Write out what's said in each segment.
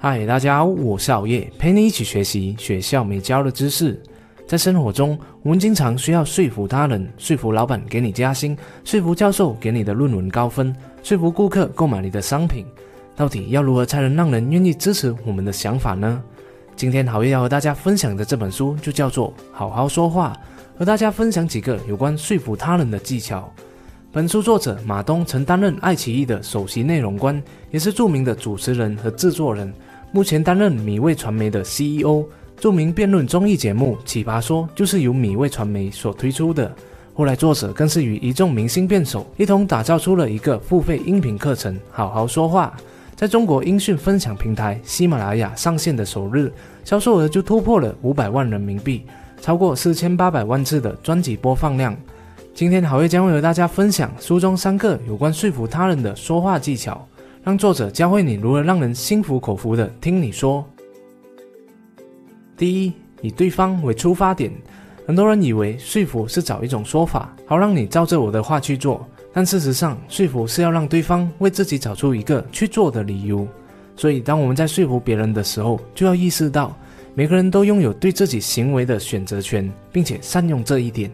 嗨，大家好，我是熬夜，陪你一起学习学校没教的知识。在生活中，我们经常需要说服他人，说服老板给你加薪，说服教授给你的论文高分，说服顾客购买你的商品。到底要如何才能让人愿意支持我们的想法呢？今天好夜要和大家分享的这本书就叫做《好好说话》，和大家分享几个有关说服他人的技巧。本书作者马东曾担任爱奇艺的首席内容官，也是著名的主持人和制作人。目前担任米味传媒的 CEO。著名辩论综艺节目《奇葩说》就是由米味传媒所推出的。后来作者更是与一众明星辩手一同打造出了一个付费音频课程《好好说话》。在中国音讯分享平台喜马拉雅上线的首日，销售额就突破了五百万人民币，超过四千八百万次的专辑播放量。今天好月将会和大家分享书中三个有关说服他人的说话技巧，让作者教会你如何让人心服口服的听你说。第一，以对方为出发点。很多人以为说服是找一种说法，好让你照着我的话去做。但事实上，说服是要让对方为自己找出一个去做的理由。所以，当我们在说服别人的时候，就要意识到，每个人都拥有对自己行为的选择权，并且善用这一点。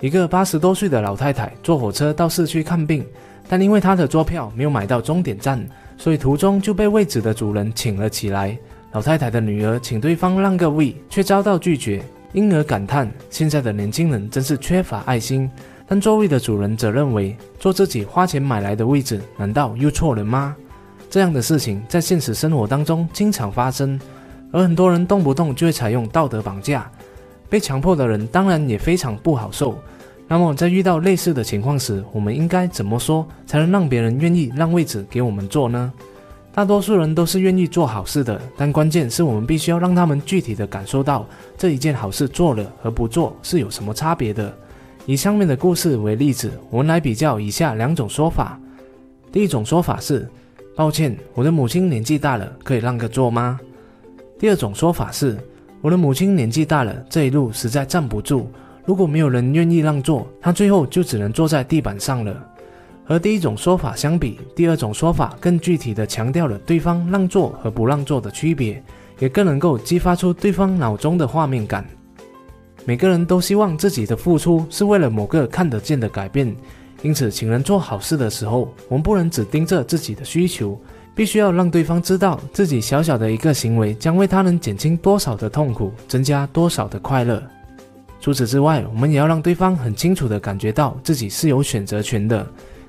一个八十多岁的老太太坐火车到市区看病，但因为他的坐票没有买到终点站，所以途中就被位置的主人请了起来。老太太的女儿请对方让个位，却遭到拒绝，因而感叹现在的年轻人真是缺乏爱心。但座位的主人则认为，坐自己花钱买来的位置，难道又错了吗？这样的事情在现实生活当中经常发生，而很多人动不动就会采用道德绑架，被强迫的人当然也非常不好受。那么在遇到类似的情况时，我们应该怎么说才能让别人愿意让位置给我们坐呢？大多数人都是愿意做好事的，但关键是我们必须要让他们具体的感受到这一件好事做了和不做是有什么差别的。以上面的故事为例子，我们来比较以下两种说法。第一种说法是：抱歉，我的母亲年纪大了，可以让个座吗？第二种说法是：我的母亲年纪大了，这一路实在站不住，如果没有人愿意让座，他最后就只能坐在地板上了。和第一种说法相比，第二种说法更具体地强调了对方让座和不让座的区别，也更能够激发出对方脑中的画面感。每个人都希望自己的付出是为了某个看得见的改变，因此请人做好事的时候，我们不能只盯着自己的需求，必须要让对方知道自己小小的一个行为将为他人减轻多少的痛苦，增加多少的快乐。除此之外，我们也要让对方很清楚地感觉到自己是有选择权的。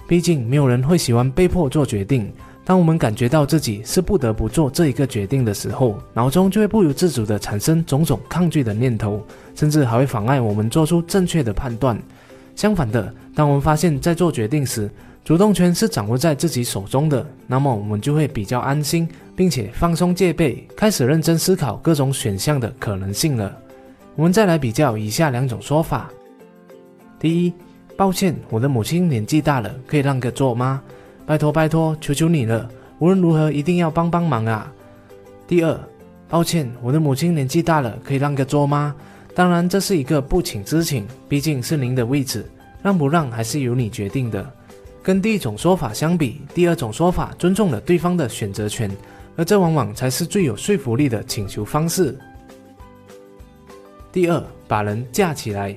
毕竟，没有人会喜欢被迫做决定。当我们感觉到自己是不得不做这一个决定的时候，脑中就会不由自主地产生种种抗拒的念头，甚至还会妨碍我们做出正确的判断。相反的，当我们发现，在做决定时，主动权是掌握在自己手中的，那么我们就会比较安心，并且放松戒备，开始认真思考各种选项的可能性了。我们再来比较以下两种说法：第一。抱歉，我的母亲年纪大了，可以让个座吗？拜托拜托，求求你了，无论如何一定要帮帮忙啊！第二，抱歉，我的母亲年纪大了，可以让个座吗？当然，这是一个不请之请，毕竟是您的位置，让不让还是由你决定的。跟第一种说法相比，第二种说法尊重了对方的选择权，而这往往才是最有说服力的请求方式。第二，把人架起来。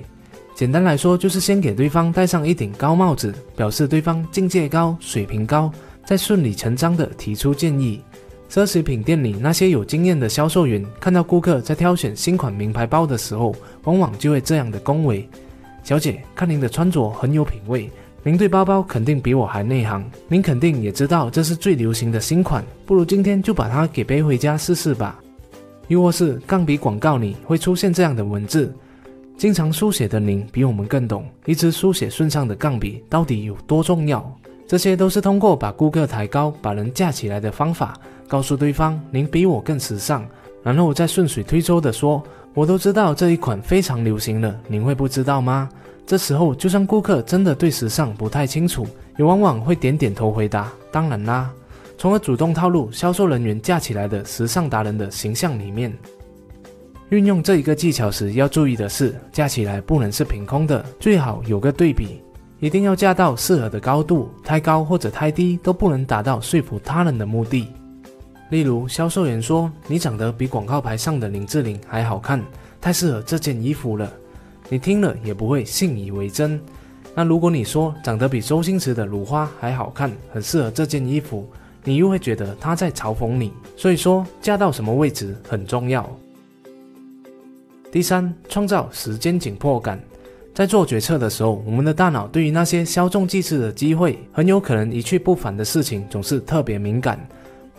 简单来说，就是先给对方戴上一顶高帽子，表示对方境界高、水平高，再顺理成章地提出建议。奢侈品店里那些有经验的销售员，看到顾客在挑选新款名牌包的时候，往往就会这样的恭维：“小姐，看您的穿着很有品味，您对包包肯定比我还内行，您肯定也知道这是最流行的新款，不如今天就把它给背回家试试吧。”又或是钢笔广告里会出现这样的文字。经常书写的您比我们更懂一支书写顺畅的钢笔到底有多重要。这些都是通过把顾客抬高、把人架起来的方法，告诉对方您比我更时尚，然后再顺水推舟的说：“我都知道这一款非常流行了，您会不知道吗？”这时候，就算顾客真的对时尚不太清楚，也往往会点点头回答：“当然啦。”从而主动套路销售人员架起来的时尚达人的形象里面。运用这一个技巧时，要注意的是，架起来不能是凭空的，最好有个对比，一定要架到适合的高度，太高或者太低都不能达到说服他人的目的。例如，销售员说你长得比广告牌上的林志玲还好看，太适合这件衣服了，你听了也不会信以为真。那如果你说长得比周星驰的鲁花还好看，很适合这件衣服，你又会觉得他在嘲讽你。所以说，嫁到什么位置很重要。第三，创造时间紧迫感。在做决策的时候，我们的大脑对于那些稍纵即逝的机会，很有可能一去不返的事情，总是特别敏感。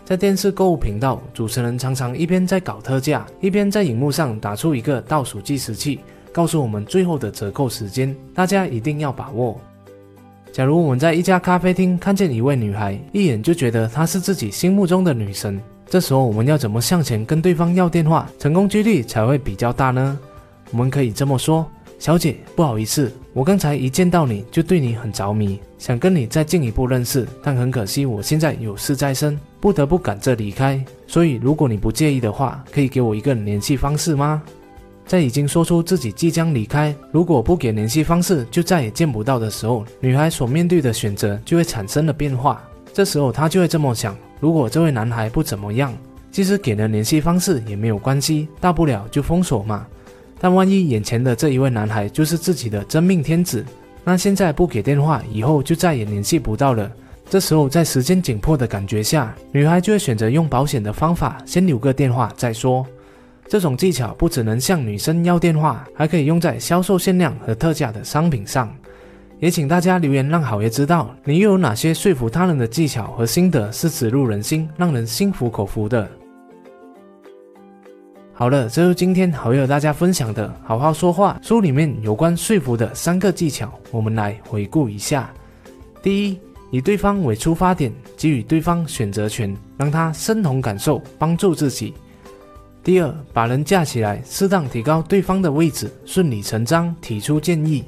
在电视购物频道，主持人常常一边在搞特价，一边在荧幕上打出一个倒数计时器。告诉我们最后的折扣时间，大家一定要把握。假如我们在一家咖啡厅看见一位女孩，一眼就觉得她是自己心目中的女神，这时候我们要怎么向前跟对方要电话，成功几率才会比较大呢？我们可以这么说：“小姐，不好意思，我刚才一见到你就对你很着迷，想跟你再进一步认识，但很可惜我现在有事在身，不得不赶着离开。所以如果你不介意的话，可以给我一个联系方式吗？”在已经说出自己即将离开，如果不给联系方式就再也见不到的时候，女孩所面对的选择就会产生了变化。这时候她就会这么想：如果这位男孩不怎么样，即使给了联系方式也没有关系，大不了就封锁嘛。但万一眼前的这一位男孩就是自己的真命天子，那现在不给电话，以后就再也联系不到了。这时候在时间紧迫的感觉下，女孩就会选择用保险的方法，先留个电话再说。这种技巧不只能向女生要电话，还可以用在销售限量和特价的商品上。也请大家留言，让好爷知道你又有哪些说服他人的技巧和心得是直入人心、让人心服口服的。好了，这是今天好爷和大家分享的《好好说话》书里面有关说服的三个技巧，我们来回顾一下。第一，以对方为出发点，给予对方选择权，让他身同感受，帮助自己。第二，把人架起来，适当提高对方的位置，顺理成章提出建议。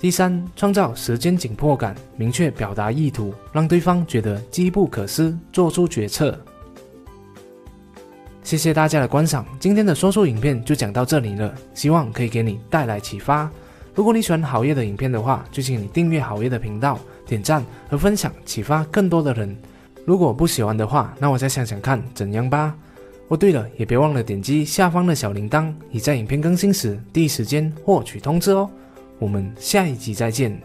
第三，创造时间紧迫感，明确表达意图，让对方觉得机不可失，做出决策。谢谢大家的观赏，今天的说书影片就讲到这里了，希望可以给你带来启发。如果你喜欢好业的影片的话，就请你订阅好业的频道，点赞和分享，启发更多的人。如果不喜欢的话，那我再想想看怎样吧。哦，对了，也别忘了点击下方的小铃铛，你在影片更新时第一时间获取通知哦。我们下一集再见。